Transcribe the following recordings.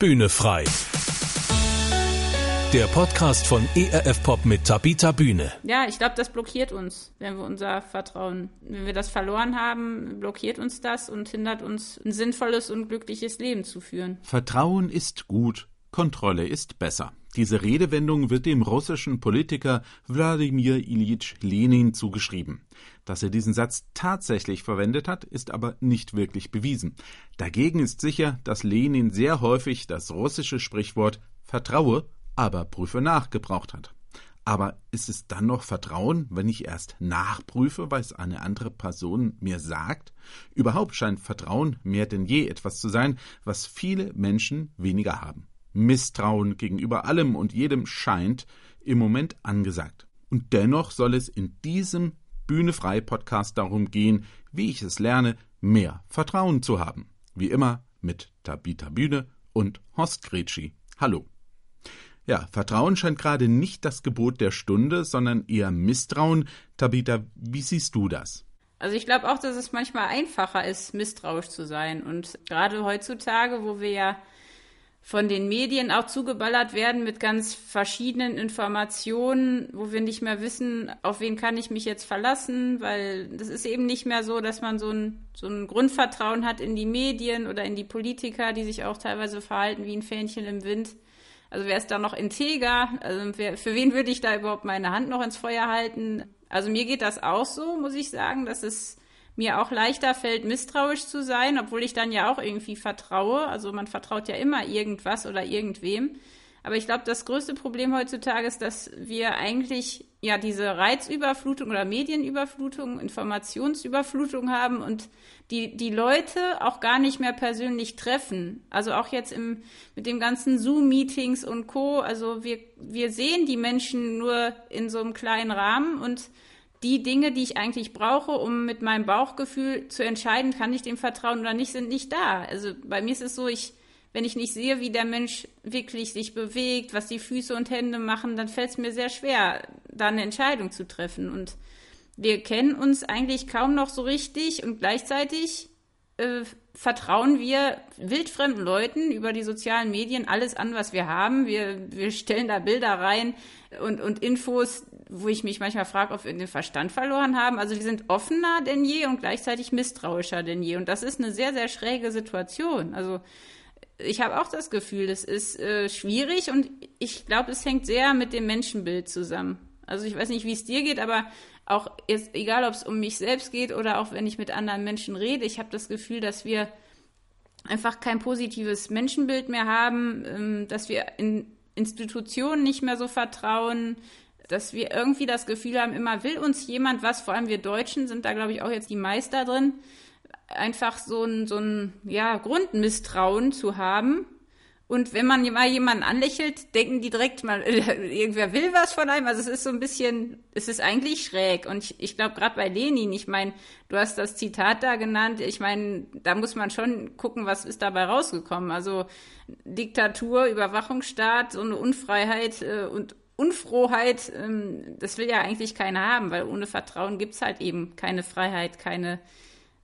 Bühne frei. Der Podcast von ERF Pop mit Tabita Bühne. Ja, ich glaube, das blockiert uns, wenn wir unser Vertrauen, wenn wir das verloren haben, blockiert uns das und hindert uns, ein sinnvolles und glückliches Leben zu führen. Vertrauen ist gut, Kontrolle ist besser. Diese Redewendung wird dem russischen Politiker Wladimir Ilyich Lenin zugeschrieben. Dass er diesen Satz tatsächlich verwendet hat, ist aber nicht wirklich bewiesen. Dagegen ist sicher, dass Lenin sehr häufig das russische Sprichwort Vertraue aber prüfe nach gebraucht hat. Aber ist es dann noch Vertrauen, wenn ich erst nachprüfe, was eine andere Person mir sagt? Überhaupt scheint Vertrauen mehr denn je etwas zu sein, was viele Menschen weniger haben. Misstrauen gegenüber allem und jedem scheint im Moment angesagt. Und dennoch soll es in diesem Bühnefrei Podcast darum gehen, wie ich es lerne, mehr Vertrauen zu haben. Wie immer mit Tabita Bühne und Horst Gretschi. Hallo. Ja, Vertrauen scheint gerade nicht das Gebot der Stunde, sondern eher Misstrauen. Tabita, wie siehst du das? Also ich glaube auch, dass es manchmal einfacher ist, misstrauisch zu sein. Und gerade heutzutage, wo wir ja von den Medien auch zugeballert werden mit ganz verschiedenen Informationen, wo wir nicht mehr wissen, auf wen kann ich mich jetzt verlassen, weil das ist eben nicht mehr so, dass man so ein, so ein Grundvertrauen hat in die Medien oder in die Politiker, die sich auch teilweise verhalten wie ein Fähnchen im Wind. Also wer ist da noch integer? Also wer, für wen würde ich da überhaupt meine Hand noch ins Feuer halten? Also mir geht das auch so, muss ich sagen, dass es mir auch leichter fällt, misstrauisch zu sein, obwohl ich dann ja auch irgendwie vertraue. Also man vertraut ja immer irgendwas oder irgendwem. Aber ich glaube, das größte Problem heutzutage ist, dass wir eigentlich ja diese Reizüberflutung oder Medienüberflutung, Informationsüberflutung haben und die, die Leute auch gar nicht mehr persönlich treffen. Also auch jetzt im, mit dem ganzen Zoom-Meetings und Co. Also wir, wir sehen die Menschen nur in so einem kleinen Rahmen und die Dinge, die ich eigentlich brauche, um mit meinem Bauchgefühl zu entscheiden, kann ich dem vertrauen oder nicht, sind nicht da. Also bei mir ist es so, ich, wenn ich nicht sehe, wie der Mensch wirklich sich bewegt, was die Füße und Hände machen, dann fällt es mir sehr schwer, da eine Entscheidung zu treffen. Und wir kennen uns eigentlich kaum noch so richtig und gleichzeitig äh, vertrauen wir wildfremden Leuten über die sozialen Medien alles an, was wir haben. Wir, wir stellen da Bilder rein und, und Infos, wo ich mich manchmal frage, ob wir den Verstand verloren haben. Also wir sind offener denn je und gleichzeitig misstrauischer denn je. Und das ist eine sehr, sehr schräge Situation. Also ich habe auch das Gefühl, es ist äh, schwierig und ich glaube, es hängt sehr mit dem Menschenbild zusammen. Also ich weiß nicht, wie es dir geht, aber auch jetzt, egal ob es um mich selbst geht oder auch wenn ich mit anderen Menschen rede, ich habe das Gefühl, dass wir einfach kein positives Menschenbild mehr haben, ähm, dass wir in Institutionen nicht mehr so vertrauen, dass wir irgendwie das Gefühl haben, immer will uns jemand was, vor allem wir Deutschen sind da, glaube ich, auch jetzt die Meister drin, einfach so ein, so ein ja, Grundmisstrauen zu haben. Und wenn man mal jemanden anlächelt, denken die direkt mal, irgendwer will was von einem. Also es ist so ein bisschen, es ist eigentlich schräg. Und ich, ich glaube, gerade bei Lenin, ich meine, du hast das Zitat da genannt, ich meine, da muss man schon gucken, was ist dabei rausgekommen. Also Diktatur, Überwachungsstaat, so eine Unfreiheit äh, und Unfroheit, ähm, das will ja eigentlich keiner haben, weil ohne Vertrauen gibt's halt eben keine Freiheit, keine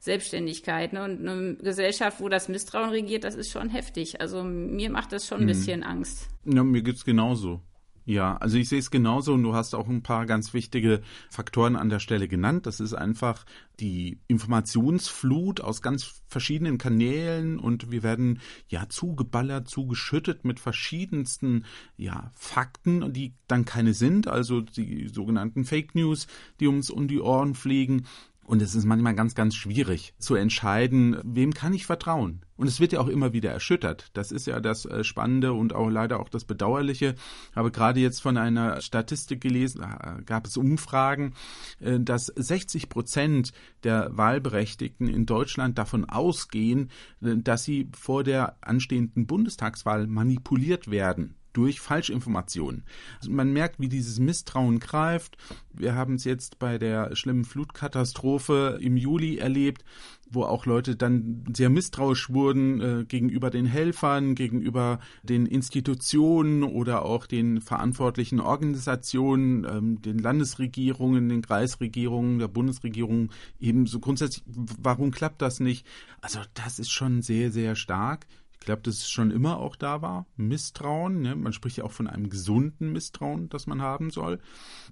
Selbstständigkeit. Ne? Und eine Gesellschaft, wo das Misstrauen regiert, das ist schon heftig. Also mir macht das schon ein mhm. bisschen Angst. Ja, mir geht's genauso. Ja, also ich sehe es genauso und du hast auch ein paar ganz wichtige Faktoren an der Stelle genannt. Das ist einfach die Informationsflut aus ganz verschiedenen Kanälen und wir werden ja zugeballert, zugeschüttet mit verschiedensten ja Fakten, die dann keine sind, also die sogenannten Fake News, die uns um die Ohren fliegen und es ist manchmal ganz, ganz schwierig zu entscheiden, wem kann ich vertrauen. Und es wird ja auch immer wieder erschüttert. Das ist ja das äh, Spannende und auch leider auch das Bedauerliche. Ich habe gerade jetzt von einer Statistik gelesen, gab es Umfragen, äh, dass 60 Prozent der Wahlberechtigten in Deutschland davon ausgehen, äh, dass sie vor der anstehenden Bundestagswahl manipuliert werden durch Falschinformationen. Also man merkt, wie dieses Misstrauen greift. Wir haben es jetzt bei der schlimmen Flutkatastrophe im Juli erlebt, wo auch Leute dann sehr misstrauisch wurden äh, gegenüber den Helfern, gegenüber den Institutionen oder auch den verantwortlichen Organisationen, ähm, den Landesregierungen, den Kreisregierungen, der Bundesregierung ebenso grundsätzlich. Warum klappt das nicht? Also das ist schon sehr, sehr stark glaube, dass es schon immer auch da war. Misstrauen. Ne? Man spricht ja auch von einem gesunden Misstrauen, das man haben soll.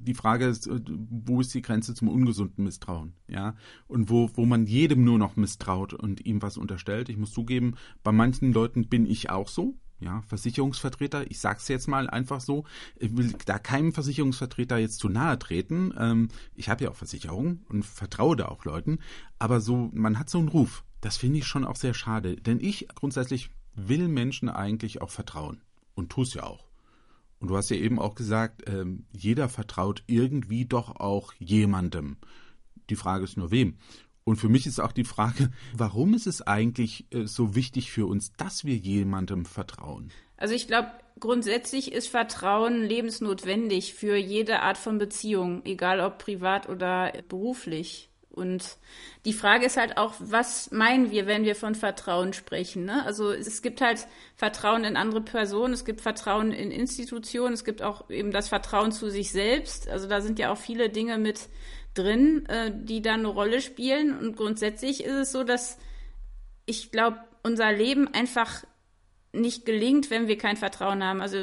Die Frage ist, äh, wo ist die Grenze zum ungesunden Misstrauen? Ja. Und wo, wo man jedem nur noch misstraut und ihm was unterstellt. Ich muss zugeben, bei manchen Leuten bin ich auch so. Ja, Versicherungsvertreter, ich sag's jetzt mal einfach so, ich will da keinem Versicherungsvertreter jetzt zu nahe treten. Ähm, ich habe ja auch Versicherungen und vertraue da auch Leuten, aber so, man hat so einen Ruf. Das finde ich schon auch sehr schade, denn ich grundsätzlich will Menschen eigentlich auch vertrauen und tue es ja auch. Und du hast ja eben auch gesagt, äh, jeder vertraut irgendwie doch auch jemandem. Die Frage ist nur wem. Und für mich ist auch die Frage, warum ist es eigentlich äh, so wichtig für uns, dass wir jemandem vertrauen? Also ich glaube, grundsätzlich ist Vertrauen lebensnotwendig für jede Art von Beziehung, egal ob privat oder beruflich. Und die Frage ist halt auch, was meinen wir, wenn wir von Vertrauen sprechen? Ne? Also es gibt halt Vertrauen in andere Personen, es gibt Vertrauen in Institutionen, es gibt auch eben das Vertrauen zu sich selbst. Also da sind ja auch viele Dinge mit drin, äh, die da eine Rolle spielen. Und grundsätzlich ist es so, dass ich glaube, unser Leben einfach nicht gelingt, wenn wir kein Vertrauen haben. Also,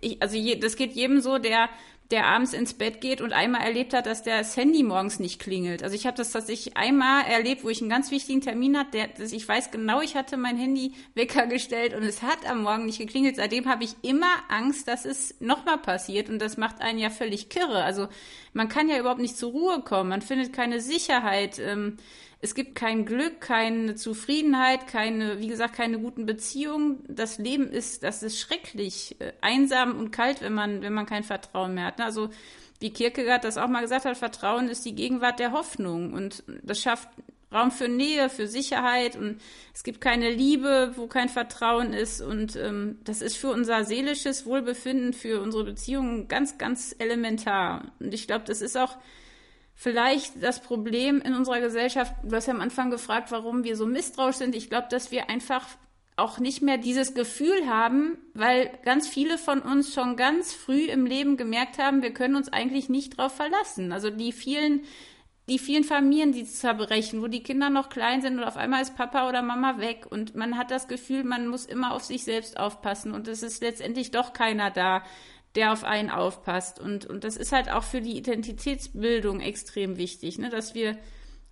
ich, also je, das geht jedem so, der der abends ins Bett geht und einmal erlebt hat, dass der das Handy morgens nicht klingelt. Also ich habe das tatsächlich einmal erlebt, wo ich einen ganz wichtigen Termin hatte. Der, ich weiß genau, ich hatte mein Handy Wecker gestellt und es hat am Morgen nicht geklingelt. Seitdem habe ich immer Angst, dass es nochmal passiert und das macht einen ja völlig kirre. Also man kann ja überhaupt nicht zur Ruhe kommen, man findet keine Sicherheit. Ähm, es gibt kein Glück, keine Zufriedenheit, keine, wie gesagt, keine guten Beziehungen. Das Leben ist, das ist schrecklich, äh, einsam und kalt, wenn man, wenn man kein Vertrauen mehr hat. Ne? Also, wie Kierkegaard das auch mal gesagt hat, Vertrauen ist die Gegenwart der Hoffnung und das schafft Raum für Nähe, für Sicherheit und es gibt keine Liebe, wo kein Vertrauen ist und ähm, das ist für unser seelisches Wohlbefinden, für unsere Beziehungen ganz, ganz elementar. Und ich glaube, das ist auch vielleicht das Problem in unserer Gesellschaft, du hast ja am Anfang gefragt, warum wir so misstrauisch sind. Ich glaube, dass wir einfach auch nicht mehr dieses Gefühl haben, weil ganz viele von uns schon ganz früh im Leben gemerkt haben, wir können uns eigentlich nicht drauf verlassen. Also die vielen, die vielen Familien, die zerbrechen, wo die Kinder noch klein sind und auf einmal ist Papa oder Mama weg und man hat das Gefühl, man muss immer auf sich selbst aufpassen und es ist letztendlich doch keiner da, der auf einen aufpasst. Und, und das ist halt auch für die Identitätsbildung extrem wichtig, ne? dass wir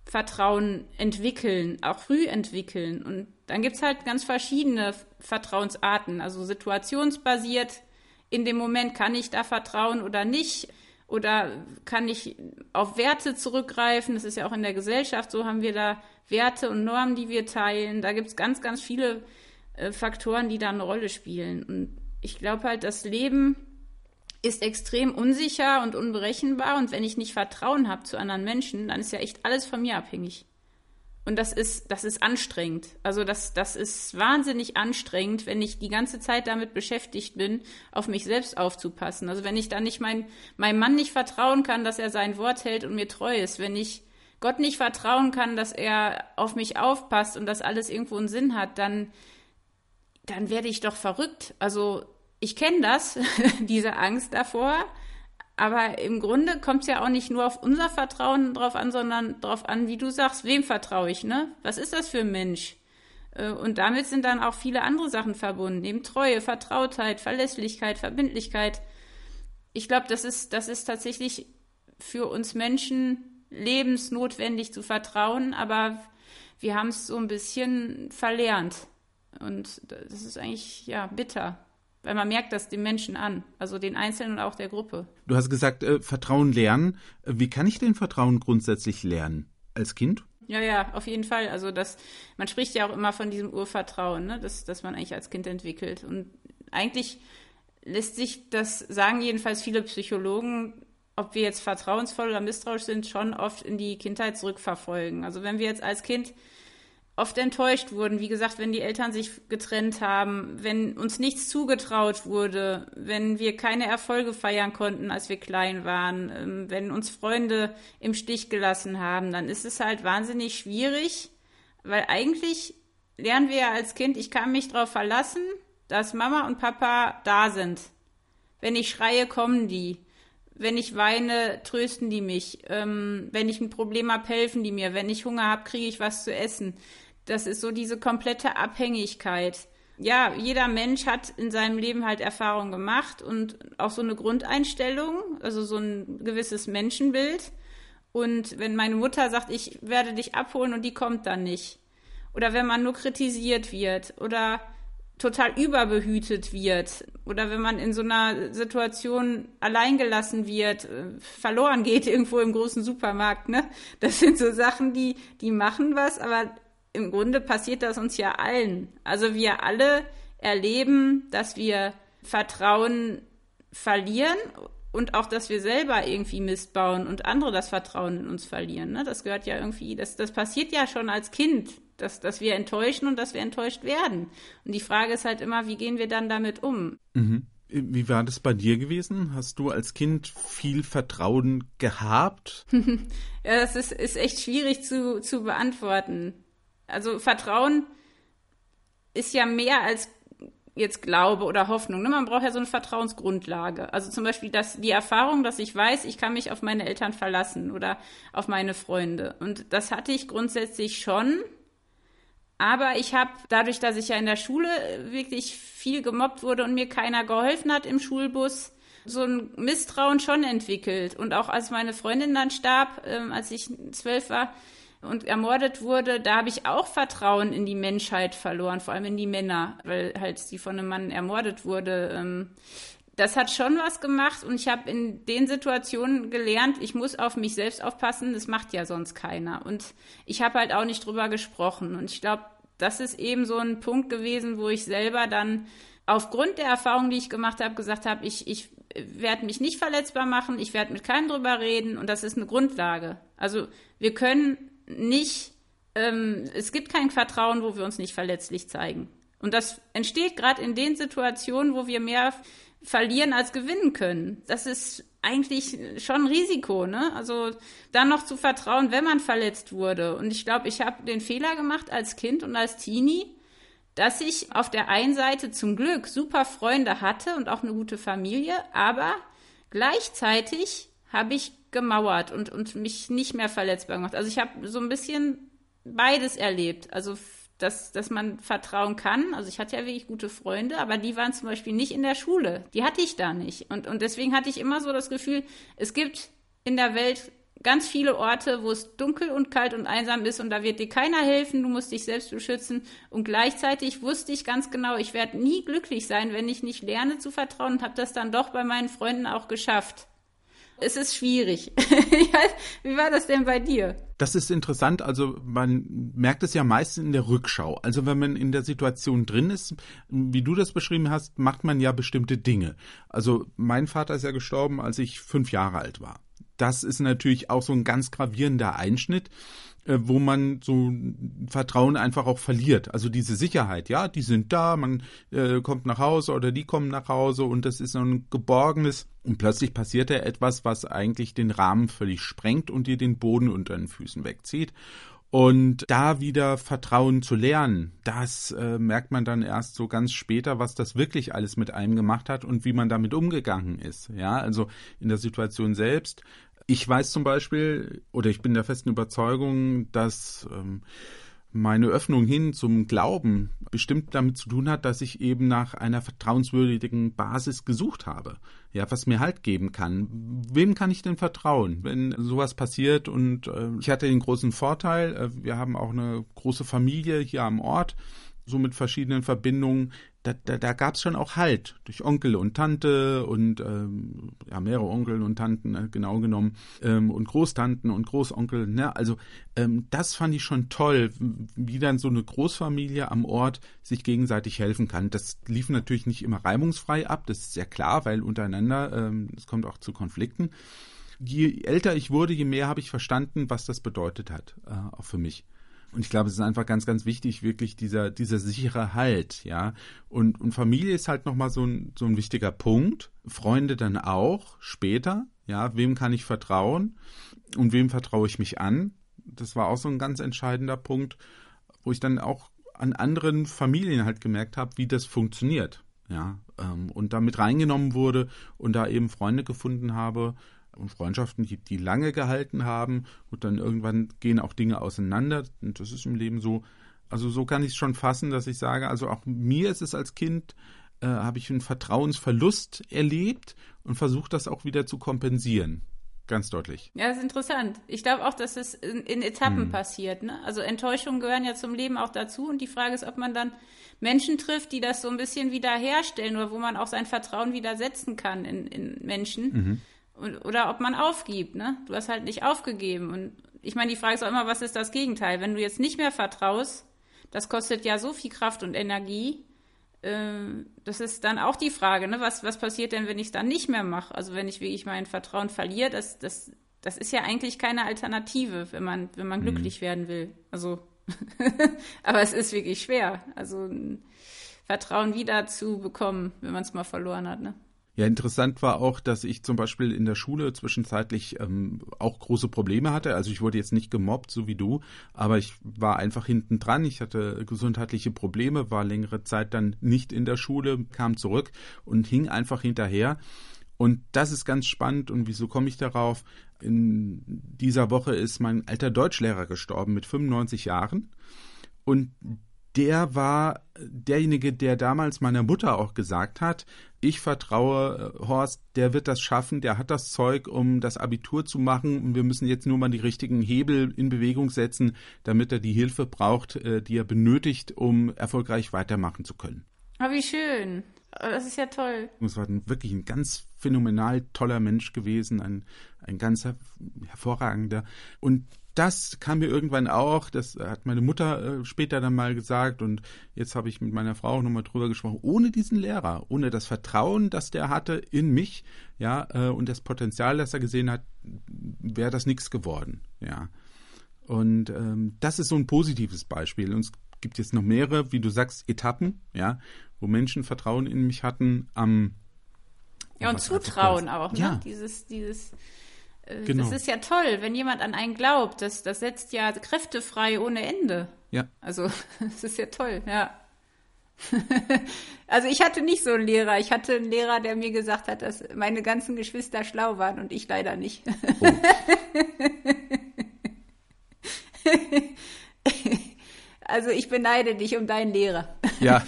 Vertrauen entwickeln, auch früh entwickeln. Und dann gibt es halt ganz verschiedene Vertrauensarten, also situationsbasiert. In dem Moment kann ich da vertrauen oder nicht. Oder kann ich auf Werte zurückgreifen? Das ist ja auch in der Gesellschaft so, haben wir da Werte und Normen, die wir teilen. Da gibt es ganz, ganz viele äh, Faktoren, die da eine Rolle spielen. Und ich glaube halt, das Leben ist extrem unsicher und unberechenbar und wenn ich nicht Vertrauen habe zu anderen Menschen, dann ist ja echt alles von mir abhängig. Und das ist, das ist anstrengend. Also das, das ist wahnsinnig anstrengend, wenn ich die ganze Zeit damit beschäftigt bin, auf mich selbst aufzupassen. Also wenn ich dann nicht mein, meinem Mann nicht vertrauen kann, dass er sein Wort hält und mir treu ist, wenn ich Gott nicht vertrauen kann, dass er auf mich aufpasst und dass alles irgendwo einen Sinn hat, dann, dann werde ich doch verrückt. Also ich kenne das, diese Angst davor. Aber im Grunde kommt es ja auch nicht nur auf unser Vertrauen drauf an, sondern darauf an, wie du sagst, wem vertraue ich, ne? Was ist das für ein Mensch? Äh, und damit sind dann auch viele andere Sachen verbunden, eben Treue, Vertrautheit, Verlässlichkeit, Verbindlichkeit. Ich glaube, das ist, das ist tatsächlich für uns Menschen lebensnotwendig zu vertrauen, aber wir haben es so ein bisschen verlernt. Und das ist eigentlich, ja, bitter weil man merkt das den Menschen an, also den Einzelnen und auch der Gruppe. Du hast gesagt, äh, Vertrauen lernen. Wie kann ich denn Vertrauen grundsätzlich lernen? Als Kind? Ja, ja, auf jeden Fall. Also das, man spricht ja auch immer von diesem Urvertrauen, ne, das, das man eigentlich als Kind entwickelt. Und eigentlich lässt sich das, sagen jedenfalls viele Psychologen, ob wir jetzt vertrauensvoll oder misstrauisch sind, schon oft in die Kindheit zurückverfolgen. Also wenn wir jetzt als Kind oft enttäuscht wurden. Wie gesagt, wenn die Eltern sich getrennt haben, wenn uns nichts zugetraut wurde, wenn wir keine Erfolge feiern konnten, als wir klein waren, ähm, wenn uns Freunde im Stich gelassen haben, dann ist es halt wahnsinnig schwierig, weil eigentlich lernen wir ja als Kind, ich kann mich darauf verlassen, dass Mama und Papa da sind. Wenn ich schreie, kommen die. Wenn ich weine, trösten die mich. Ähm, wenn ich ein Problem habe, helfen die mir. Wenn ich Hunger habe, kriege ich was zu essen. Das ist so diese komplette Abhängigkeit. ja, jeder Mensch hat in seinem Leben halt Erfahrungen gemacht und auch so eine Grundeinstellung, also so ein gewisses Menschenbild. Und wenn meine Mutter sagt, ich werde dich abholen und die kommt dann nicht. Oder wenn man nur kritisiert wird oder total überbehütet wird oder wenn man in so einer Situation alleingelassen wird, äh, verloren geht irgendwo im großen Supermarkt, ne? Das sind so Sachen, die, die machen was, aber im Grunde passiert das uns ja allen. Also wir alle erleben, dass wir Vertrauen verlieren und auch, dass wir selber irgendwie Mist bauen und andere das Vertrauen in uns verlieren. Ne? Das gehört ja irgendwie, das, das passiert ja schon als Kind, dass, dass wir enttäuschen und dass wir enttäuscht werden. Und die Frage ist halt immer, wie gehen wir dann damit um? Mhm. Wie war das bei dir gewesen? Hast du als Kind viel Vertrauen gehabt? ja, das ist, ist echt schwierig zu, zu beantworten. Also Vertrauen ist ja mehr als jetzt Glaube oder Hoffnung. Ne? Man braucht ja so eine Vertrauensgrundlage. Also zum Beispiel dass die Erfahrung, dass ich weiß, ich kann mich auf meine Eltern verlassen oder auf meine Freunde. Und das hatte ich grundsätzlich schon. Aber ich habe dadurch, dass ich ja in der Schule wirklich viel gemobbt wurde und mir keiner geholfen hat im Schulbus, so ein Misstrauen schon entwickelt. Und auch als meine Freundin dann starb, ähm, als ich zwölf war, und ermordet wurde, da habe ich auch Vertrauen in die Menschheit verloren, vor allem in die Männer, weil halt sie von einem Mann ermordet wurde. Ähm, das hat schon was gemacht und ich habe in den Situationen gelernt, ich muss auf mich selbst aufpassen, das macht ja sonst keiner. Und ich habe halt auch nicht drüber gesprochen. Und ich glaube, das ist eben so ein Punkt gewesen, wo ich selber dann aufgrund der Erfahrung, die ich gemacht habe, gesagt habe, ich, ich werde mich nicht verletzbar machen, ich werde mit keinem drüber reden und das ist eine Grundlage. Also wir können nicht, ähm, es gibt kein Vertrauen, wo wir uns nicht verletzlich zeigen. Und das entsteht gerade in den Situationen, wo wir mehr verlieren als gewinnen können. Das ist eigentlich schon ein Risiko, ne? Also dann noch zu vertrauen, wenn man verletzt wurde. Und ich glaube, ich habe den Fehler gemacht als Kind und als Teenie, dass ich auf der einen Seite zum Glück super Freunde hatte und auch eine gute Familie, aber gleichzeitig habe ich gemauert und, und mich nicht mehr verletzbar gemacht. Also ich habe so ein bisschen beides erlebt. Also dass, dass man vertrauen kann. Also ich hatte ja wirklich gute Freunde, aber die waren zum Beispiel nicht in der Schule. Die hatte ich da nicht. Und, und deswegen hatte ich immer so das Gefühl, es gibt in der Welt ganz viele Orte, wo es dunkel und kalt und einsam ist und da wird dir keiner helfen, du musst dich selbst beschützen. Und gleichzeitig wusste ich ganz genau, ich werde nie glücklich sein, wenn ich nicht lerne zu vertrauen und habe das dann doch bei meinen Freunden auch geschafft es ist schwierig. Wie war das denn bei dir? Das ist interessant. Also man merkt es ja meistens in der Rückschau. Also wenn man in der Situation drin ist, wie du das beschrieben hast, macht man ja bestimmte Dinge. Also mein Vater ist ja gestorben, als ich fünf Jahre alt war. Das ist natürlich auch so ein ganz gravierender Einschnitt. Äh, wo man so Vertrauen einfach auch verliert. Also diese Sicherheit, ja, die sind da, man äh, kommt nach Hause oder die kommen nach Hause und das ist so ein geborgenes und plötzlich passiert da etwas, was eigentlich den Rahmen völlig sprengt und dir den Boden unter den Füßen wegzieht. Und da wieder Vertrauen zu lernen, das äh, merkt man dann erst so ganz später, was das wirklich alles mit einem gemacht hat und wie man damit umgegangen ist. Ja, also in der Situation selbst ich weiß zum Beispiel, oder ich bin der festen Überzeugung, dass ähm, meine Öffnung hin zum Glauben bestimmt damit zu tun hat, dass ich eben nach einer vertrauenswürdigen Basis gesucht habe. Ja, was mir Halt geben kann. Wem kann ich denn vertrauen, wenn sowas passiert? Und äh, ich hatte den großen Vorteil, äh, wir haben auch eine große Familie hier am Ort, so mit verschiedenen Verbindungen, da, da, da gab es schon auch Halt durch Onkel und Tante und ähm, ja, mehrere Onkel und Tanten, äh, genau genommen, ähm, und Großtanten und Großonkel. Ne? Also ähm, das fand ich schon toll, wie dann so eine Großfamilie am Ort sich gegenseitig helfen kann. Das lief natürlich nicht immer reibungsfrei ab, das ist sehr klar, weil untereinander, ähm, es kommt auch zu Konflikten. Je älter ich wurde, je mehr habe ich verstanden, was das bedeutet hat, äh, auch für mich. Und ich glaube, es ist einfach ganz, ganz wichtig, wirklich dieser, dieser sichere Halt, ja. Und, und Familie ist halt nochmal so ein, so ein wichtiger Punkt. Freunde dann auch, später, ja. Wem kann ich vertrauen? Und wem vertraue ich mich an? Das war auch so ein ganz entscheidender Punkt, wo ich dann auch an anderen Familien halt gemerkt habe, wie das funktioniert, ja. Ähm, und da mit reingenommen wurde und da eben Freunde gefunden habe, und Freundschaften, die, die lange gehalten haben und dann irgendwann gehen auch Dinge auseinander und das ist im Leben so. Also so kann ich es schon fassen, dass ich sage, also auch mir ist es als Kind, äh, habe ich einen Vertrauensverlust erlebt und versuche das auch wieder zu kompensieren. Ganz deutlich. Ja, das ist interessant. Ich glaube auch, dass es in, in Etappen hm. passiert. Ne? Also Enttäuschungen gehören ja zum Leben auch dazu. Und die Frage ist, ob man dann Menschen trifft, die das so ein bisschen wiederherstellen oder wo man auch sein Vertrauen widersetzen kann in, in Menschen. Mhm. Und, oder ob man aufgibt. Ne? Du hast halt nicht aufgegeben. Und ich meine, die Frage ist auch immer, was ist das Gegenteil? Wenn du jetzt nicht mehr vertraust, das kostet ja so viel Kraft und Energie. Äh, das ist dann auch die Frage, ne? was, was passiert denn, wenn ich es dann nicht mehr mache? Also wenn ich wirklich mein Vertrauen verliere, das, das, das ist ja eigentlich keine Alternative, wenn man, wenn man mhm. glücklich werden will. Also, aber es ist wirklich schwer. Also Vertrauen wieder zu bekommen, wenn man es mal verloren hat. Ne? Ja, interessant war auch, dass ich zum Beispiel in der Schule zwischenzeitlich ähm, auch große Probleme hatte. Also ich wurde jetzt nicht gemobbt, so wie du, aber ich war einfach hinten dran. Ich hatte gesundheitliche Probleme, war längere Zeit dann nicht in der Schule, kam zurück und hing einfach hinterher. Und das ist ganz spannend. Und wieso komme ich darauf? In dieser Woche ist mein alter Deutschlehrer gestorben mit 95 Jahren. Und der war derjenige, der damals meiner Mutter auch gesagt hat, ich vertraue äh, Horst, der wird das schaffen, der hat das Zeug, um das Abitur zu machen und wir müssen jetzt nur mal die richtigen Hebel in Bewegung setzen, damit er die Hilfe braucht, äh, die er benötigt, um erfolgreich weitermachen zu können. Oh, wie schön. Oh, das ist ja toll. Es war wirklich ein ganz phänomenal toller Mensch gewesen, ein, ein ganz hervorragender. Und das kam mir irgendwann auch, das hat meine Mutter äh, später dann mal gesagt und jetzt habe ich mit meiner Frau nochmal drüber gesprochen, ohne diesen Lehrer, ohne das Vertrauen, das der hatte in mich, ja, äh, und das Potenzial, das er gesehen hat, wäre das nichts geworden, ja. Und ähm, das ist so ein positives Beispiel. Und es gibt jetzt noch mehrere, wie du sagst, Etappen, ja, wo Menschen Vertrauen in mich hatten am ja, und Zutrauen auch, ne? Ja. Dieses, dieses genau. Das ist ja toll, wenn jemand an einen glaubt. Das, das setzt ja Kräfte frei ohne Ende. Ja. Also, das ist ja toll, ja. also ich hatte nicht so einen Lehrer. Ich hatte einen Lehrer, der mir gesagt hat, dass meine ganzen Geschwister schlau waren und ich leider nicht. Oh. also ich beneide dich um deinen Lehrer. Ja.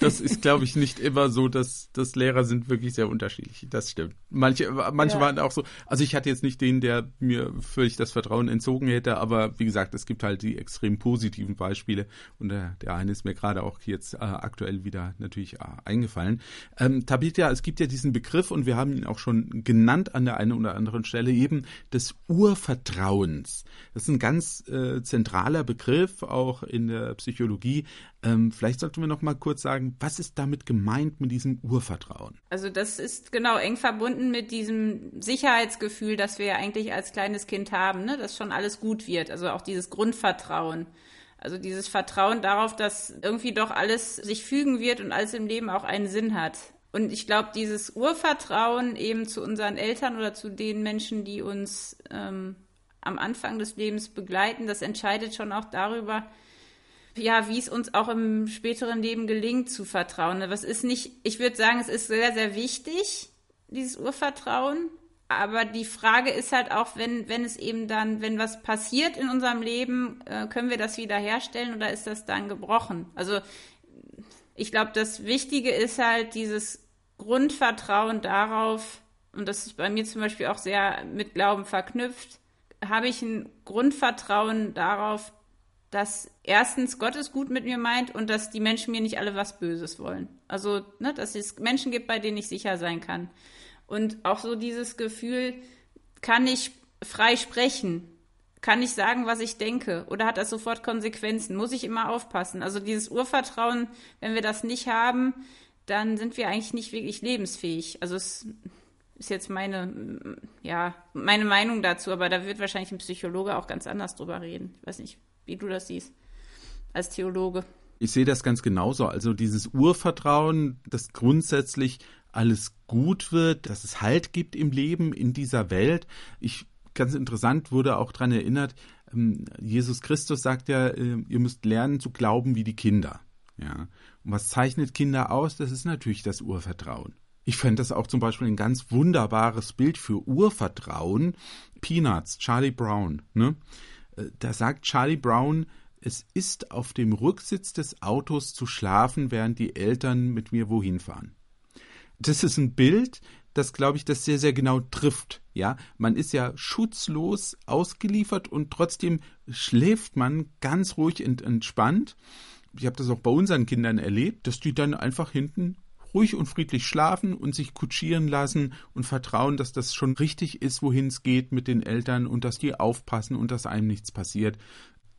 Das ist, glaube ich, nicht immer so, dass, dass Lehrer sind wirklich sehr unterschiedlich. Das stimmt. Manche, manche ja. waren auch so, also ich hatte jetzt nicht den, der mir völlig das Vertrauen entzogen hätte, aber wie gesagt, es gibt halt die extrem positiven Beispiele und der, der eine ist mir gerade auch jetzt äh, aktuell wieder natürlich äh, eingefallen. Ähm, Tabitha, es gibt ja diesen Begriff und wir haben ihn auch schon genannt an der einen oder anderen Stelle eben des Urvertrauens. Das ist ein ganz äh, zentraler Begriff auch in der Psychologie. Ähm, vielleicht sollten wir noch mal kurz sagen, was ist damit gemeint mit diesem Urvertrauen? Also das ist genau eng verbunden mit diesem Sicherheitsgefühl, das wir ja eigentlich als kleines Kind haben, ne? dass schon alles gut wird. Also auch dieses Grundvertrauen. Also dieses Vertrauen darauf, dass irgendwie doch alles sich fügen wird und alles im Leben auch einen Sinn hat. Und ich glaube, dieses Urvertrauen eben zu unseren Eltern oder zu den Menschen, die uns ähm, am Anfang des Lebens begleiten, das entscheidet schon auch darüber, ja, wie es uns auch im späteren Leben gelingt zu vertrauen. Was ist nicht, ich würde sagen, es ist sehr, sehr wichtig, dieses Urvertrauen. Aber die Frage ist halt auch, wenn, wenn es eben dann, wenn was passiert in unserem Leben, äh, können wir das wiederherstellen oder ist das dann gebrochen? Also ich glaube, das Wichtige ist halt dieses Grundvertrauen darauf, und das ist bei mir zum Beispiel auch sehr mit Glauben verknüpft, habe ich ein Grundvertrauen darauf, dass erstens Gott es gut mit mir meint und dass die Menschen mir nicht alle was Böses wollen. Also, ne, dass es Menschen gibt, bei denen ich sicher sein kann. Und auch so dieses Gefühl, kann ich frei sprechen? Kann ich sagen, was ich denke? Oder hat das sofort Konsequenzen? Muss ich immer aufpassen? Also dieses Urvertrauen, wenn wir das nicht haben, dann sind wir eigentlich nicht wirklich lebensfähig. Also es ist jetzt meine, ja, meine Meinung dazu, aber da wird wahrscheinlich ein Psychologe auch ganz anders drüber reden. Ich weiß nicht, wie du das siehst als Theologe. Ich sehe das ganz genauso. Also dieses Urvertrauen, dass grundsätzlich alles gut wird, dass es Halt gibt im Leben, in dieser Welt. Ich, ganz interessant, wurde auch daran erinnert, ähm, Jesus Christus sagt ja, äh, ihr müsst lernen zu glauben wie die Kinder. Ja. Und was zeichnet Kinder aus? Das ist natürlich das Urvertrauen. Ich fände das auch zum Beispiel ein ganz wunderbares Bild für Urvertrauen. Peanuts, Charlie Brown. Ne? Äh, da sagt Charlie Brown, es ist auf dem Rücksitz des Autos zu schlafen, während die Eltern mit mir wohin fahren. Das ist ein Bild, das glaube ich, das sehr, sehr genau trifft. Ja, man ist ja schutzlos ausgeliefert und trotzdem schläft man ganz ruhig und entspannt. Ich habe das auch bei unseren Kindern erlebt, dass die dann einfach hinten ruhig und friedlich schlafen und sich kutschieren lassen und vertrauen, dass das schon richtig ist, wohin es geht mit den Eltern und dass die aufpassen und dass einem nichts passiert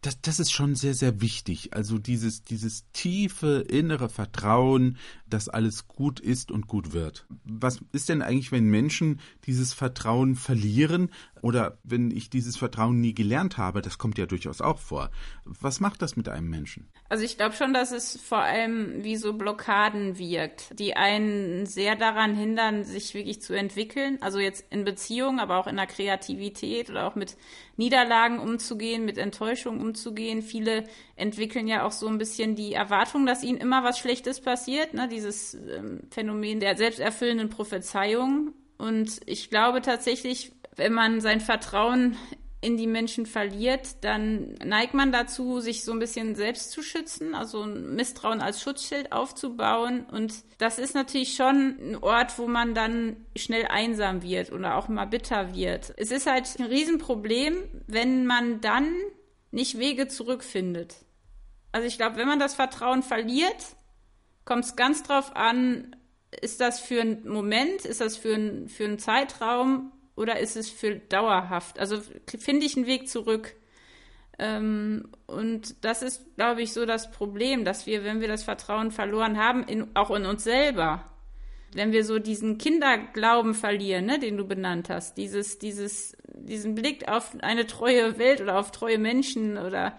das, das ist schon sehr, sehr wichtig. Also dieses, dieses tiefe innere Vertrauen, dass alles gut ist und gut wird. Was ist denn eigentlich, wenn Menschen dieses Vertrauen verlieren oder wenn ich dieses Vertrauen nie gelernt habe? Das kommt ja durchaus auch vor. Was macht das mit einem Menschen? Also ich glaube schon, dass es vor allem wie so Blockaden wirkt, die einen sehr daran hindern, sich wirklich zu entwickeln. Also jetzt in Beziehungen, aber auch in der Kreativität oder auch mit Niederlagen umzugehen, mit Enttäuschung umzugehen. Viele entwickeln ja auch so ein bisschen die Erwartung, dass ihnen immer was Schlechtes passiert, ne? Dieses ähm, Phänomen der selbsterfüllenden Prophezeiung. Und ich glaube tatsächlich, wenn man sein Vertrauen in die Menschen verliert, dann neigt man dazu, sich so ein bisschen selbst zu schützen, also ein Misstrauen als Schutzschild aufzubauen. Und das ist natürlich schon ein Ort, wo man dann schnell einsam wird oder auch mal bitter wird. Es ist halt ein Riesenproblem, wenn man dann nicht Wege zurückfindet. Also ich glaube, wenn man das Vertrauen verliert, kommt es ganz drauf an, ist das für einen Moment, ist das für, ein, für einen Zeitraum oder ist es für dauerhaft? Also finde ich einen Weg zurück. Ähm, und das ist, glaube ich, so das Problem, dass wir, wenn wir das Vertrauen verloren haben, in, auch in uns selber, wenn wir so diesen Kinderglauben verlieren, ne, den du benannt hast, dieses, dieses, diesen Blick auf eine treue Welt oder auf treue Menschen oder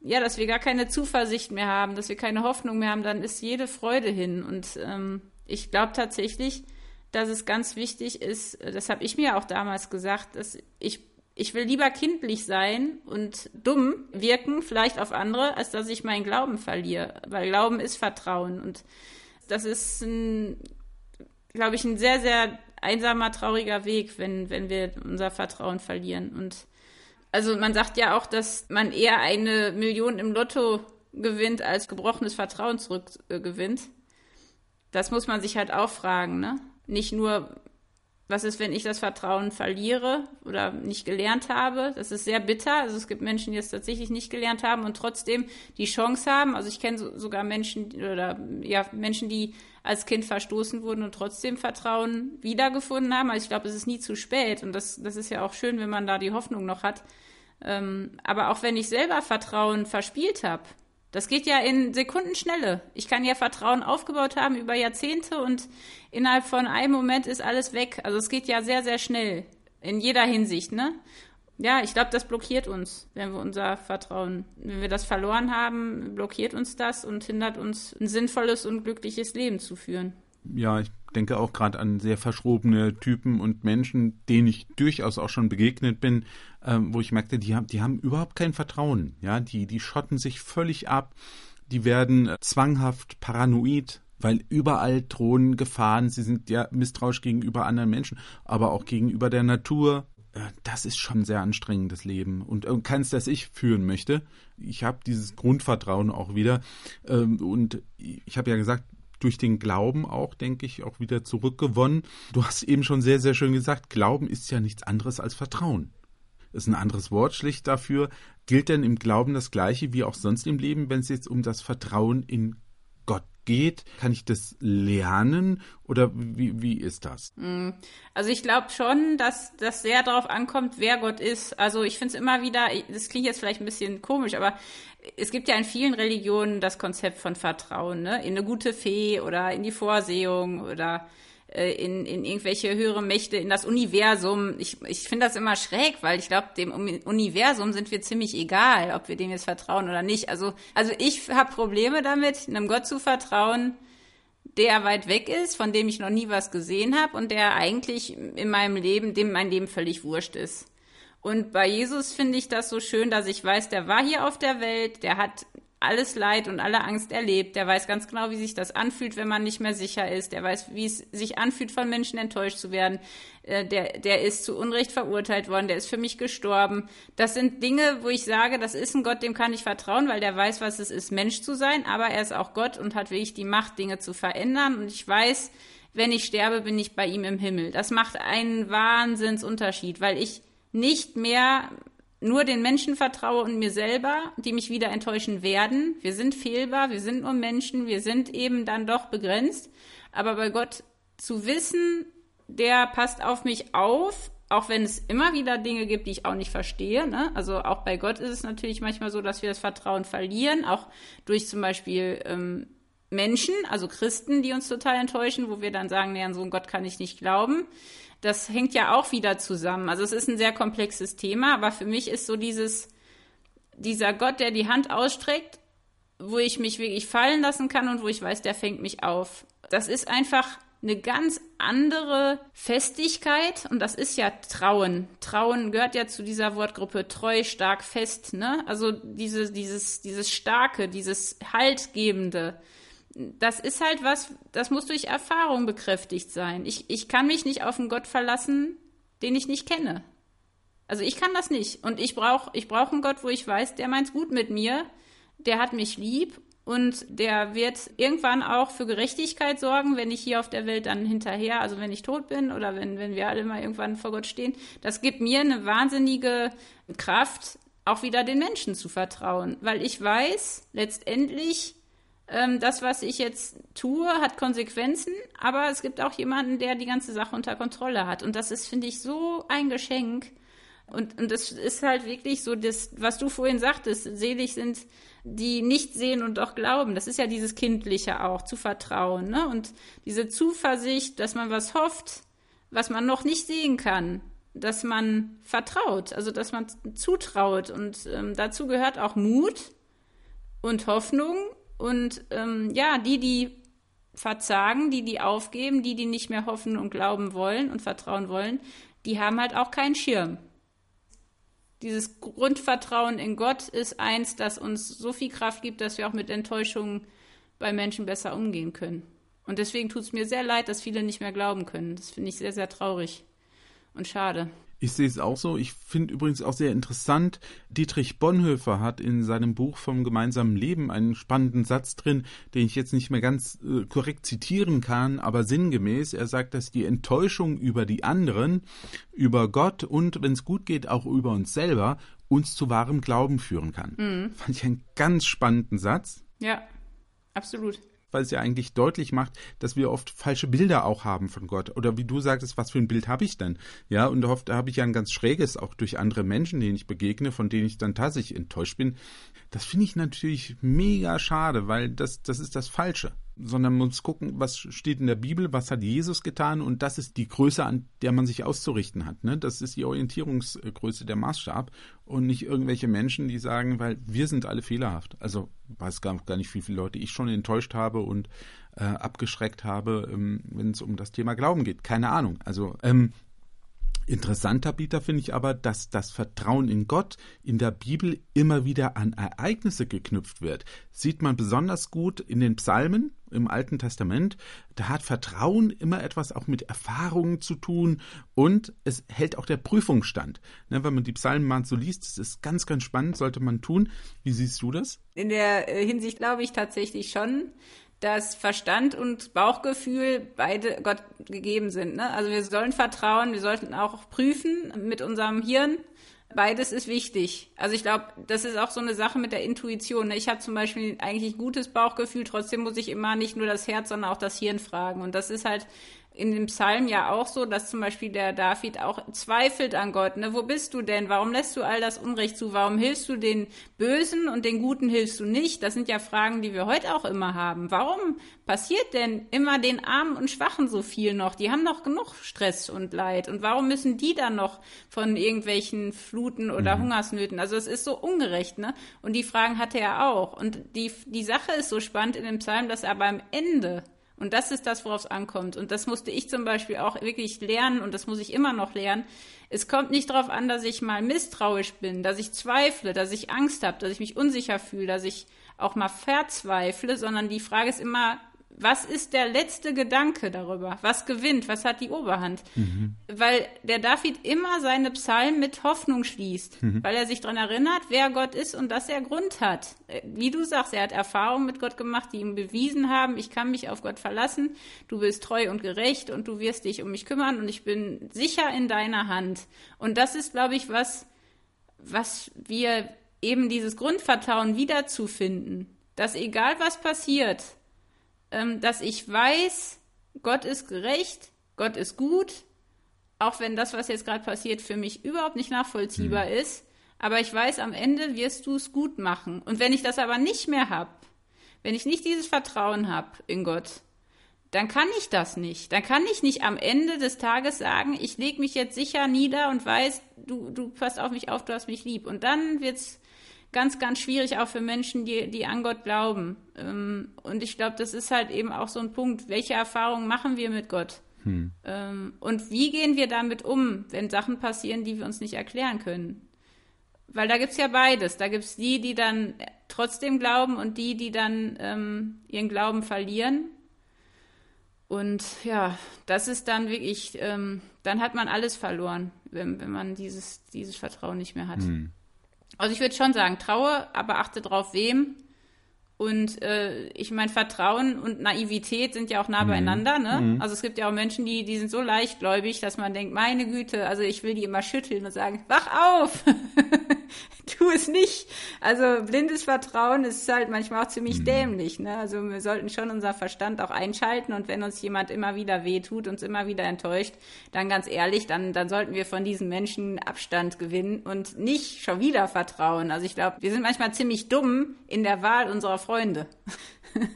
ja, dass wir gar keine Zuversicht mehr haben, dass wir keine Hoffnung mehr haben, dann ist jede Freude hin. Und ähm, ich glaube tatsächlich, dass es ganz wichtig ist, das habe ich mir auch damals gesagt, dass ich ich will lieber kindlich sein und dumm wirken, vielleicht auf andere, als dass ich meinen Glauben verliere. Weil Glauben ist Vertrauen. Und das ist, glaube ich, ein sehr, sehr einsamer, trauriger Weg, wenn, wenn wir unser Vertrauen verlieren. Und also man sagt ja auch, dass man eher eine Million im Lotto gewinnt, als gebrochenes Vertrauen zurückgewinnt. Das muss man sich halt auch fragen, ne? nicht nur, was ist, wenn ich das Vertrauen verliere oder nicht gelernt habe. Das ist sehr bitter. Also es gibt Menschen, die es tatsächlich nicht gelernt haben und trotzdem die Chance haben. Also ich kenne so, sogar Menschen oder ja Menschen, die als Kind verstoßen wurden und trotzdem Vertrauen wiedergefunden haben. Also ich glaube, es ist nie zu spät und das, das ist ja auch schön, wenn man da die Hoffnung noch hat. Ähm, aber auch wenn ich selber Vertrauen verspielt habe, das geht ja in Sekundenschnelle. Ich kann ja Vertrauen aufgebaut haben über Jahrzehnte und innerhalb von einem Moment ist alles weg. Also es geht ja sehr, sehr schnell. In jeder Hinsicht, ne? Ja, ich glaube, das blockiert uns, wenn wir unser Vertrauen, wenn wir das verloren haben, blockiert uns das und hindert uns, ein sinnvolles und glückliches Leben zu führen. Ja, ich denke auch gerade an sehr verschrobene Typen und Menschen, denen ich durchaus auch schon begegnet bin, ähm, wo ich merkte, die haben, die haben überhaupt kein Vertrauen. Ja, die, die schotten sich völlig ab, die werden äh, zwanghaft paranoid, weil überall drohen Gefahren. Sie sind ja misstrauisch gegenüber anderen Menschen, aber auch gegenüber der Natur. Äh, das ist schon ein sehr anstrengendes Leben und äh, keins, das ich führen möchte. Ich habe dieses Grundvertrauen auch wieder. Ähm, und ich habe ja gesagt, durch den Glauben auch, denke ich, auch wieder zurückgewonnen. Du hast eben schon sehr, sehr schön gesagt, Glauben ist ja nichts anderes als Vertrauen. Ist ein anderes Wort schlicht dafür. Gilt denn im Glauben das Gleiche wie auch sonst im Leben, wenn es jetzt um das Vertrauen in Gott geht? Kann ich das lernen oder wie, wie ist das? Mm, also ich glaube schon, dass das sehr darauf ankommt, wer Gott ist. Also ich finde es immer wieder, das klingt jetzt vielleicht ein bisschen komisch, aber es gibt ja in vielen Religionen das Konzept von Vertrauen, ne? In eine gute Fee oder in die Vorsehung oder äh, in, in irgendwelche höhere Mächte, in das Universum. Ich, ich finde das immer schräg, weil ich glaube, dem Universum sind wir ziemlich egal, ob wir dem jetzt vertrauen oder nicht. Also, also ich habe Probleme damit, einem Gott zu vertrauen, der weit weg ist, von dem ich noch nie was gesehen habe und der eigentlich in meinem Leben, dem mein Leben völlig wurscht ist. Und bei Jesus finde ich das so schön, dass ich weiß, der war hier auf der Welt, der hat alles Leid und alle Angst erlebt. Der weiß ganz genau, wie sich das anfühlt, wenn man nicht mehr sicher ist. Der weiß, wie es sich anfühlt, von Menschen enttäuscht zu werden. Äh, der, der ist zu Unrecht verurteilt worden. Der ist für mich gestorben. Das sind Dinge, wo ich sage, das ist ein Gott, dem kann ich vertrauen, weil der weiß, was es ist, Mensch zu sein. Aber er ist auch Gott und hat wirklich die Macht, Dinge zu verändern. Und ich weiß, wenn ich sterbe, bin ich bei ihm im Himmel. Das macht einen Wahnsinnsunterschied, weil ich nicht mehr nur den Menschen vertraue und mir selber, die mich wieder enttäuschen werden. Wir sind fehlbar, wir sind nur Menschen, wir sind eben dann doch begrenzt. Aber bei Gott zu wissen, der passt auf mich auf, auch wenn es immer wieder Dinge gibt, die ich auch nicht verstehe. Ne? Also auch bei Gott ist es natürlich manchmal so, dass wir das Vertrauen verlieren, auch durch zum Beispiel ähm, Menschen, also Christen, die uns total enttäuschen, wo wir dann sagen, nee, an so einen Gott kann ich nicht glauben das hängt ja auch wieder zusammen. Also es ist ein sehr komplexes Thema, aber für mich ist so dieses, dieser Gott, der die Hand ausstreckt, wo ich mich wirklich fallen lassen kann und wo ich weiß, der fängt mich auf. Das ist einfach eine ganz andere Festigkeit und das ist ja Trauen. Trauen gehört ja zu dieser Wortgruppe treu, stark, fest, ne? Also diese, dieses, dieses Starke, dieses Haltgebende das ist halt was, das muss durch Erfahrung bekräftigt sein. Ich, ich kann mich nicht auf einen Gott verlassen, den ich nicht kenne. Also ich kann das nicht. Und ich brauche ich brauch einen Gott, wo ich weiß, der meint's gut mit mir, der hat mich lieb und der wird irgendwann auch für Gerechtigkeit sorgen, wenn ich hier auf der Welt dann hinterher, also wenn ich tot bin oder wenn, wenn wir alle mal irgendwann vor Gott stehen. Das gibt mir eine wahnsinnige Kraft, auch wieder den Menschen zu vertrauen, weil ich weiß, letztendlich ähm, das, was ich jetzt tue, hat Konsequenzen, aber es gibt auch jemanden, der die ganze Sache unter Kontrolle hat. Und das ist, finde ich, so ein Geschenk. Und, und das ist halt wirklich so, das, was du vorhin sagtest, selig sind, die nicht sehen und doch glauben. Das ist ja dieses Kindliche auch, zu vertrauen. Ne? Und diese Zuversicht, dass man was hofft, was man noch nicht sehen kann, dass man vertraut, also dass man zutraut. Und ähm, dazu gehört auch Mut und Hoffnung und ähm, ja, die, die verzagen, die, die aufgeben, die, die nicht mehr hoffen und glauben wollen und vertrauen wollen, die haben halt auch keinen Schirm. Dieses Grundvertrauen in Gott ist eins, das uns so viel Kraft gibt, dass wir auch mit Enttäuschungen bei Menschen besser umgehen können. Und deswegen tut es mir sehr leid, dass viele nicht mehr glauben können. Das finde ich sehr, sehr traurig und schade. Ich sehe es auch so. Ich finde übrigens auch sehr interessant, Dietrich Bonhoeffer hat in seinem Buch vom gemeinsamen Leben einen spannenden Satz drin, den ich jetzt nicht mehr ganz äh, korrekt zitieren kann, aber sinngemäß. Er sagt, dass die Enttäuschung über die anderen, über Gott und, wenn es gut geht, auch über uns selber, uns zu wahrem Glauben führen kann. Mhm. Fand ich einen ganz spannenden Satz. Ja, absolut weil es ja eigentlich deutlich macht, dass wir oft falsche Bilder auch haben von Gott. Oder wie du sagtest, was für ein Bild habe ich denn? Ja, und oft habe ich ja ein ganz schräges, auch durch andere Menschen, denen ich begegne, von denen ich dann tatsächlich enttäuscht bin. Das finde ich natürlich mega schade, weil das, das ist das Falsche sondern man muss gucken, was steht in der Bibel, was hat Jesus getan und das ist die Größe, an der man sich auszurichten hat. Ne? Das ist die Orientierungsgröße, der Maßstab und nicht irgendwelche Menschen, die sagen, weil wir sind alle fehlerhaft. Also weiß gar, gar nicht, wie viele Leute ich schon enttäuscht habe und äh, abgeschreckt habe, ähm, wenn es um das Thema Glauben geht. Keine Ahnung. Also ähm, Interessanter, Peter, finde ich aber, dass das Vertrauen in Gott in der Bibel immer wieder an Ereignisse geknüpft wird. Sieht man besonders gut in den Psalmen im Alten Testament. Da hat Vertrauen immer etwas auch mit Erfahrungen zu tun und es hält auch der Prüfung stand. Ne, wenn man die Psalmen mal so liest, das ist ganz, ganz spannend, sollte man tun. Wie siehst du das? In der äh, Hinsicht glaube ich tatsächlich schon, dass Verstand und Bauchgefühl beide Gott gegeben sind. Ne? Also wir sollen vertrauen, wir sollten auch prüfen mit unserem Hirn. Beides ist wichtig. Also ich glaube, das ist auch so eine Sache mit der Intuition. Ne? Ich habe zum Beispiel eigentlich ein gutes Bauchgefühl, trotzdem muss ich immer nicht nur das Herz, sondern auch das Hirn fragen. Und das ist halt in dem Psalm ja auch so, dass zum Beispiel der David auch zweifelt an Gott. Ne? Wo bist du denn? Warum lässt du all das Unrecht zu? Warum hilfst du den Bösen und den Guten hilfst du nicht? Das sind ja Fragen, die wir heute auch immer haben. Warum passiert denn immer den Armen und Schwachen so viel noch? Die haben noch genug Stress und Leid. Und warum müssen die dann noch von irgendwelchen Fluten oder mhm. Hungersnöten? Also es ist so ungerecht, ne? Und die Fragen hatte er auch. Und die, die Sache ist so spannend in dem Psalm, dass er beim Ende und das ist das, worauf es ankommt. Und das musste ich zum Beispiel auch wirklich lernen und das muss ich immer noch lernen. Es kommt nicht darauf an, dass ich mal misstrauisch bin, dass ich zweifle, dass ich Angst habe, dass ich mich unsicher fühle, dass ich auch mal verzweifle, sondern die Frage ist immer, was ist der letzte Gedanke darüber? Was gewinnt? Was hat die Oberhand? Mhm. Weil der David immer seine Psalmen mit Hoffnung schließt, mhm. weil er sich daran erinnert, wer Gott ist und dass er Grund hat. Äh, wie du sagst, er hat Erfahrungen mit Gott gemacht, die ihm bewiesen haben, ich kann mich auf Gott verlassen, du bist treu und gerecht und du wirst dich um mich kümmern und ich bin sicher in deiner Hand. Und das ist, glaube ich, was, was wir eben dieses Grundvertrauen wiederzufinden, dass egal was passiert, ähm, dass ich weiß, Gott ist gerecht, Gott ist gut, auch wenn das, was jetzt gerade passiert, für mich überhaupt nicht nachvollziehbar mhm. ist. Aber ich weiß, am Ende wirst du es gut machen. Und wenn ich das aber nicht mehr habe, wenn ich nicht dieses Vertrauen habe in Gott, dann kann ich das nicht. Dann kann ich nicht am Ende des Tages sagen, ich lege mich jetzt sicher nieder und weiß, du, du passt auf mich auf, du hast mich lieb. Und dann wird's ganz, ganz schwierig auch für Menschen, die, die an Gott glauben. Ähm, und ich glaube, das ist halt eben auch so ein Punkt, welche Erfahrungen machen wir mit Gott? Hm. Ähm, und wie gehen wir damit um, wenn Sachen passieren, die wir uns nicht erklären können? Weil da gibt es ja beides. Da gibt es die, die dann trotzdem glauben und die, die dann ähm, ihren Glauben verlieren. Und ja, das ist dann wirklich, ähm, dann hat man alles verloren, wenn, wenn man dieses, dieses Vertrauen nicht mehr hat. Hm. Also ich würde schon sagen, traue, aber achte drauf, wem. Und äh, ich meine, Vertrauen und Naivität sind ja auch nah mhm. beieinander. Ne? Mhm. Also es gibt ja auch Menschen, die, die sind so leichtgläubig, dass man denkt, meine Güte, also ich will die immer schütteln und sagen, wach auf, tu es nicht. Also blindes Vertrauen ist halt manchmal auch ziemlich mhm. dämlich. Ne? Also wir sollten schon unser Verstand auch einschalten und wenn uns jemand immer wieder wehtut, uns immer wieder enttäuscht, dann ganz ehrlich, dann, dann sollten wir von diesen Menschen Abstand gewinnen und nicht schon wieder vertrauen. Also ich glaube, wir sind manchmal ziemlich dumm in der Wahl unserer Freunde.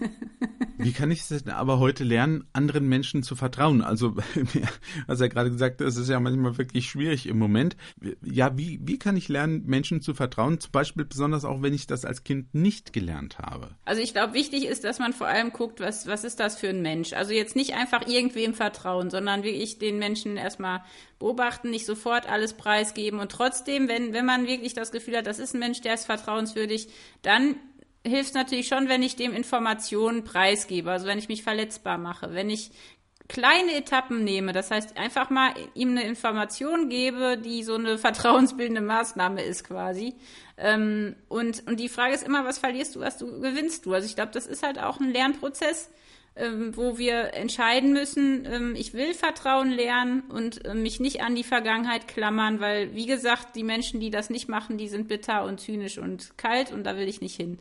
Wie kann ich es denn aber heute lernen, anderen Menschen zu vertrauen? Also, was er gerade gesagt hat, es ist ja manchmal wirklich schwierig im Moment. Ja, wie, wie kann ich lernen, Menschen zu vertrauen? Zum Beispiel besonders auch, wenn ich das als Kind nicht gelernt habe. Also ich glaube, wichtig ist, dass man vor allem guckt, was, was ist das für ein Mensch? Also jetzt nicht einfach irgendwem vertrauen, sondern wirklich den Menschen erstmal beobachten, nicht sofort alles preisgeben und trotzdem, wenn, wenn man wirklich das Gefühl hat, das ist ein Mensch, der ist vertrauenswürdig, dann hilft natürlich schon, wenn ich dem Informationen preisgebe, also wenn ich mich verletzbar mache, wenn ich kleine Etappen nehme, das heißt einfach mal ihm eine Information gebe, die so eine vertrauensbildende Maßnahme ist quasi. Ähm, und, und die Frage ist immer, was verlierst du, was du gewinnst du? Also ich glaube, das ist halt auch ein Lernprozess, ähm, wo wir entscheiden müssen, ähm, ich will Vertrauen lernen und äh, mich nicht an die Vergangenheit klammern, weil, wie gesagt, die Menschen, die das nicht machen, die sind bitter und zynisch und kalt und da will ich nicht hin.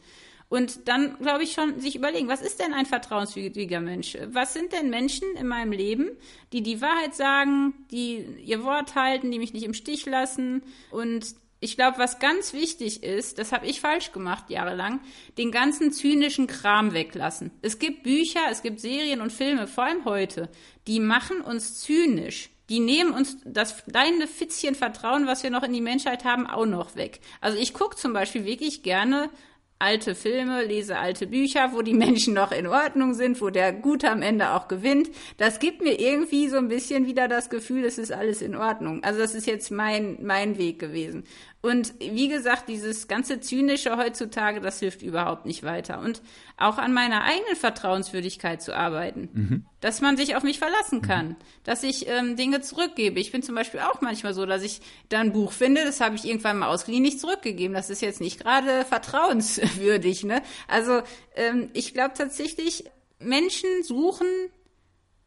Und dann, glaube ich, schon sich überlegen, was ist denn ein vertrauenswürdiger Mensch? Was sind denn Menschen in meinem Leben, die die Wahrheit sagen, die ihr Wort halten, die mich nicht im Stich lassen? Und ich glaube, was ganz wichtig ist, das habe ich falsch gemacht jahrelang, den ganzen zynischen Kram weglassen. Es gibt Bücher, es gibt Serien und Filme, vor allem heute, die machen uns zynisch die nehmen uns das kleine Fitzchen Vertrauen, was wir noch in die Menschheit haben, auch noch weg. Also ich gucke zum Beispiel wirklich gerne alte Filme, lese alte Bücher, wo die Menschen noch in Ordnung sind, wo der Gute am Ende auch gewinnt. Das gibt mir irgendwie so ein bisschen wieder das Gefühl, es ist alles in Ordnung. Also das ist jetzt mein, mein Weg gewesen. Und wie gesagt, dieses ganze Zynische heutzutage, das hilft überhaupt nicht weiter. Und auch an meiner eigenen Vertrauenswürdigkeit zu arbeiten. Mhm. Dass man sich auf mich verlassen kann. Mhm. Dass ich ähm, Dinge zurückgebe. Ich bin zum Beispiel auch manchmal so, dass ich da ein Buch finde, das habe ich irgendwann mal ausgeliehen, nicht zurückgegeben. Das ist jetzt nicht gerade vertrauenswürdig. Ne? Also ähm, ich glaube tatsächlich, Menschen suchen,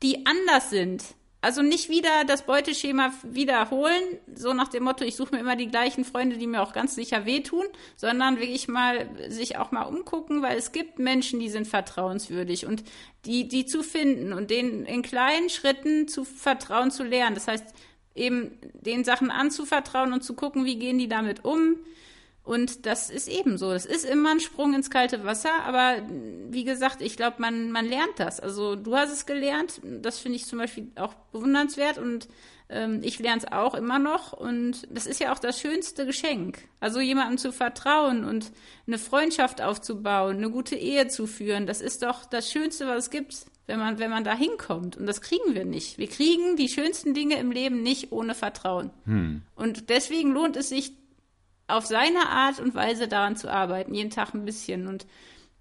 die anders sind also nicht wieder das Beuteschema wiederholen, so nach dem Motto, ich suche mir immer die gleichen Freunde, die mir auch ganz sicher wehtun, sondern wirklich mal sich auch mal umgucken, weil es gibt Menschen, die sind vertrauenswürdig und die, die zu finden und denen in kleinen Schritten zu vertrauen zu lernen. Das heißt, eben den Sachen anzuvertrauen und zu gucken, wie gehen die damit um, und das ist eben so. Das ist immer ein Sprung ins kalte Wasser, aber wie gesagt, ich glaube, man, man lernt das. Also du hast es gelernt, das finde ich zum Beispiel auch bewundernswert und ähm, ich lerne es auch immer noch und das ist ja auch das schönste Geschenk. Also jemandem zu vertrauen und eine Freundschaft aufzubauen, eine gute Ehe zu führen, das ist doch das Schönste, was es gibt, wenn man, wenn man da hinkommt. Und das kriegen wir nicht. Wir kriegen die schönsten Dinge im Leben nicht ohne Vertrauen. Hm. Und deswegen lohnt es sich, auf seine Art und Weise daran zu arbeiten, jeden Tag ein bisschen. Und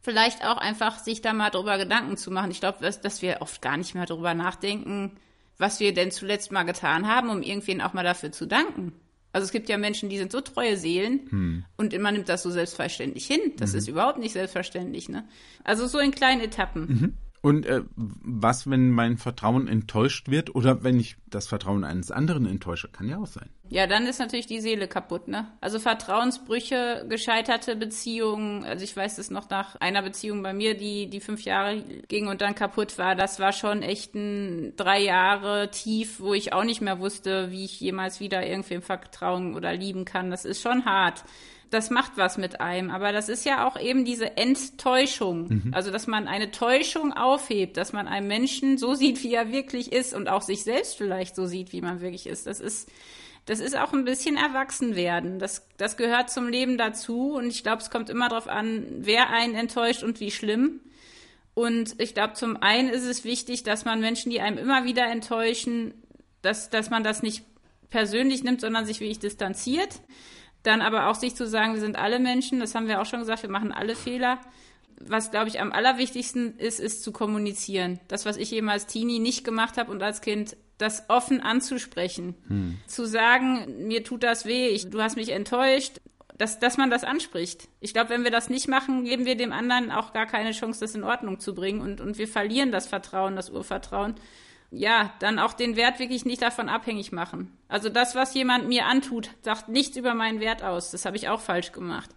vielleicht auch einfach sich da mal drüber Gedanken zu machen. Ich glaube, dass, dass wir oft gar nicht mehr drüber nachdenken, was wir denn zuletzt mal getan haben, um irgendwen auch mal dafür zu danken. Also es gibt ja Menschen, die sind so treue Seelen hm. und man nimmt das so selbstverständlich hin. Das mhm. ist überhaupt nicht selbstverständlich. Ne? Also so in kleinen Etappen. Mhm. Und äh, was, wenn mein Vertrauen enttäuscht wird oder wenn ich das Vertrauen eines anderen enttäusche, kann ja auch sein. Ja, dann ist natürlich die Seele kaputt, ne? Also Vertrauensbrüche, gescheiterte Beziehungen, also ich weiß es noch nach einer Beziehung bei mir, die die fünf Jahre ging und dann kaputt war, das war schon echt ein drei Jahre tief, wo ich auch nicht mehr wusste, wie ich jemals wieder irgendwem vertrauen oder lieben kann. Das ist schon hart das macht was mit einem. Aber das ist ja auch eben diese Enttäuschung. Mhm. Also, dass man eine Täuschung aufhebt, dass man einen Menschen so sieht, wie er wirklich ist und auch sich selbst vielleicht so sieht, wie man wirklich ist. Das ist, das ist auch ein bisschen Erwachsenwerden. Das, das gehört zum Leben dazu. Und ich glaube, es kommt immer darauf an, wer einen enttäuscht und wie schlimm. Und ich glaube, zum einen ist es wichtig, dass man Menschen, die einem immer wieder enttäuschen, dass, dass man das nicht persönlich nimmt, sondern sich wirklich distanziert. Dann aber auch sich zu sagen, wir sind alle Menschen, das haben wir auch schon gesagt, wir machen alle Fehler. Was, glaube ich, am allerwichtigsten ist, ist zu kommunizieren. Das, was ich eben als Teenie nicht gemacht habe und als Kind, das offen anzusprechen. Hm. Zu sagen, mir tut das weh, ich, du hast mich enttäuscht, dass, dass man das anspricht. Ich glaube, wenn wir das nicht machen, geben wir dem anderen auch gar keine Chance, das in Ordnung zu bringen und, und wir verlieren das Vertrauen, das Urvertrauen ja, dann auch den Wert wirklich nicht davon abhängig machen. Also das, was jemand mir antut, sagt nichts über meinen Wert aus. Das habe ich auch falsch gemacht.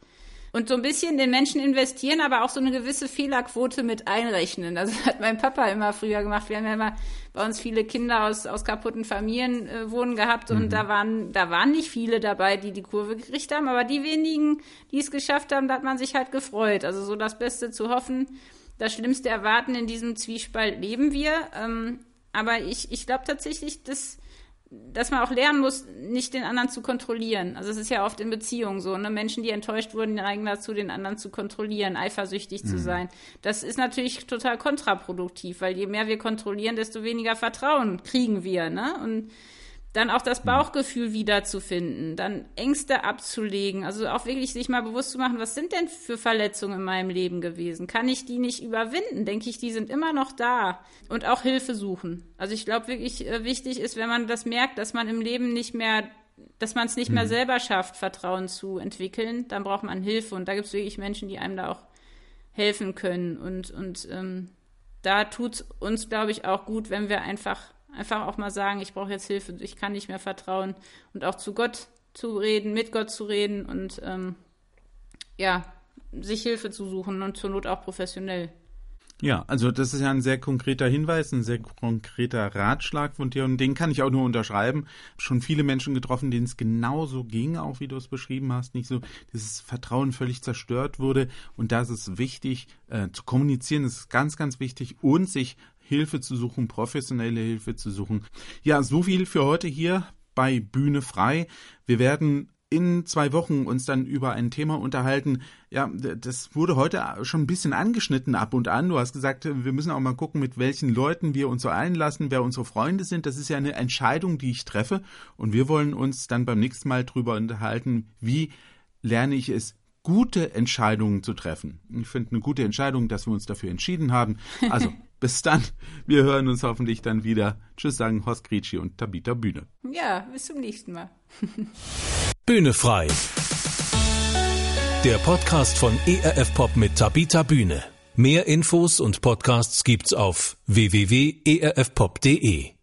Und so ein bisschen den Menschen investieren, aber auch so eine gewisse Fehlerquote mit einrechnen. Das hat mein Papa immer früher gemacht. Wir haben ja immer bei uns viele Kinder aus, aus kaputten Familien äh, wohnen gehabt und mhm. da waren, da waren nicht viele dabei, die die Kurve gekriegt haben, aber die wenigen, die es geschafft haben, da hat man sich halt gefreut. Also so das Beste zu hoffen, das Schlimmste erwarten, in diesem Zwiespalt leben wir. Ähm, aber ich, ich glaube tatsächlich, dass, dass man auch lernen muss, nicht den anderen zu kontrollieren. Also es ist ja oft in Beziehungen so, ne? Menschen, die enttäuscht wurden, neigen dazu, den anderen zu kontrollieren, eifersüchtig mhm. zu sein. Das ist natürlich total kontraproduktiv, weil je mehr wir kontrollieren, desto weniger Vertrauen kriegen wir, ne? Und dann auch das Bauchgefühl wiederzufinden, dann Ängste abzulegen, also auch wirklich sich mal bewusst zu machen, was sind denn für Verletzungen in meinem Leben gewesen? Kann ich die nicht überwinden? Denke ich, die sind immer noch da und auch Hilfe suchen. Also ich glaube wirklich äh, wichtig ist, wenn man das merkt, dass man im Leben nicht mehr dass man es nicht mehr mhm. selber schafft, Vertrauen zu entwickeln, dann braucht man Hilfe. Und da gibt es wirklich Menschen, die einem da auch helfen können. Und, und ähm, da tut es uns, glaube ich, auch gut, wenn wir einfach Einfach auch mal sagen, ich brauche jetzt Hilfe, ich kann nicht mehr vertrauen und auch zu Gott zu reden, mit Gott zu reden und ähm, ja, sich Hilfe zu suchen und zur Not auch professionell. Ja, also das ist ja ein sehr konkreter Hinweis, ein sehr konkreter Ratschlag von dir und den kann ich auch nur unterschreiben. Schon viele Menschen getroffen, denen es genauso ging, auch wie du es beschrieben hast, nicht so dieses Vertrauen völlig zerstört wurde und da ist es wichtig äh, zu kommunizieren, das ist ganz, ganz wichtig und sich Hilfe zu suchen, professionelle Hilfe zu suchen. Ja, so viel für heute hier bei Bühne frei. Wir werden in zwei Wochen uns dann über ein Thema unterhalten. Ja, das wurde heute schon ein bisschen angeschnitten ab und an. Du hast gesagt, wir müssen auch mal gucken, mit welchen Leuten wir uns so einlassen, wer unsere Freunde sind. Das ist ja eine Entscheidung, die ich treffe. Und wir wollen uns dann beim nächsten Mal drüber unterhalten, wie lerne ich es gute Entscheidungen zu treffen. Ich finde eine gute Entscheidung, dass wir uns dafür entschieden haben. Also bis dann. Wir hören uns hoffentlich dann wieder. Tschüss sagen Horst Gritschi und Tabita Bühne. Ja, bis zum nächsten Mal. Bühne frei. Der Podcast von ERF Pop mit Tabita Bühne. Mehr Infos und Podcasts gibt's auf www.erfpop.de.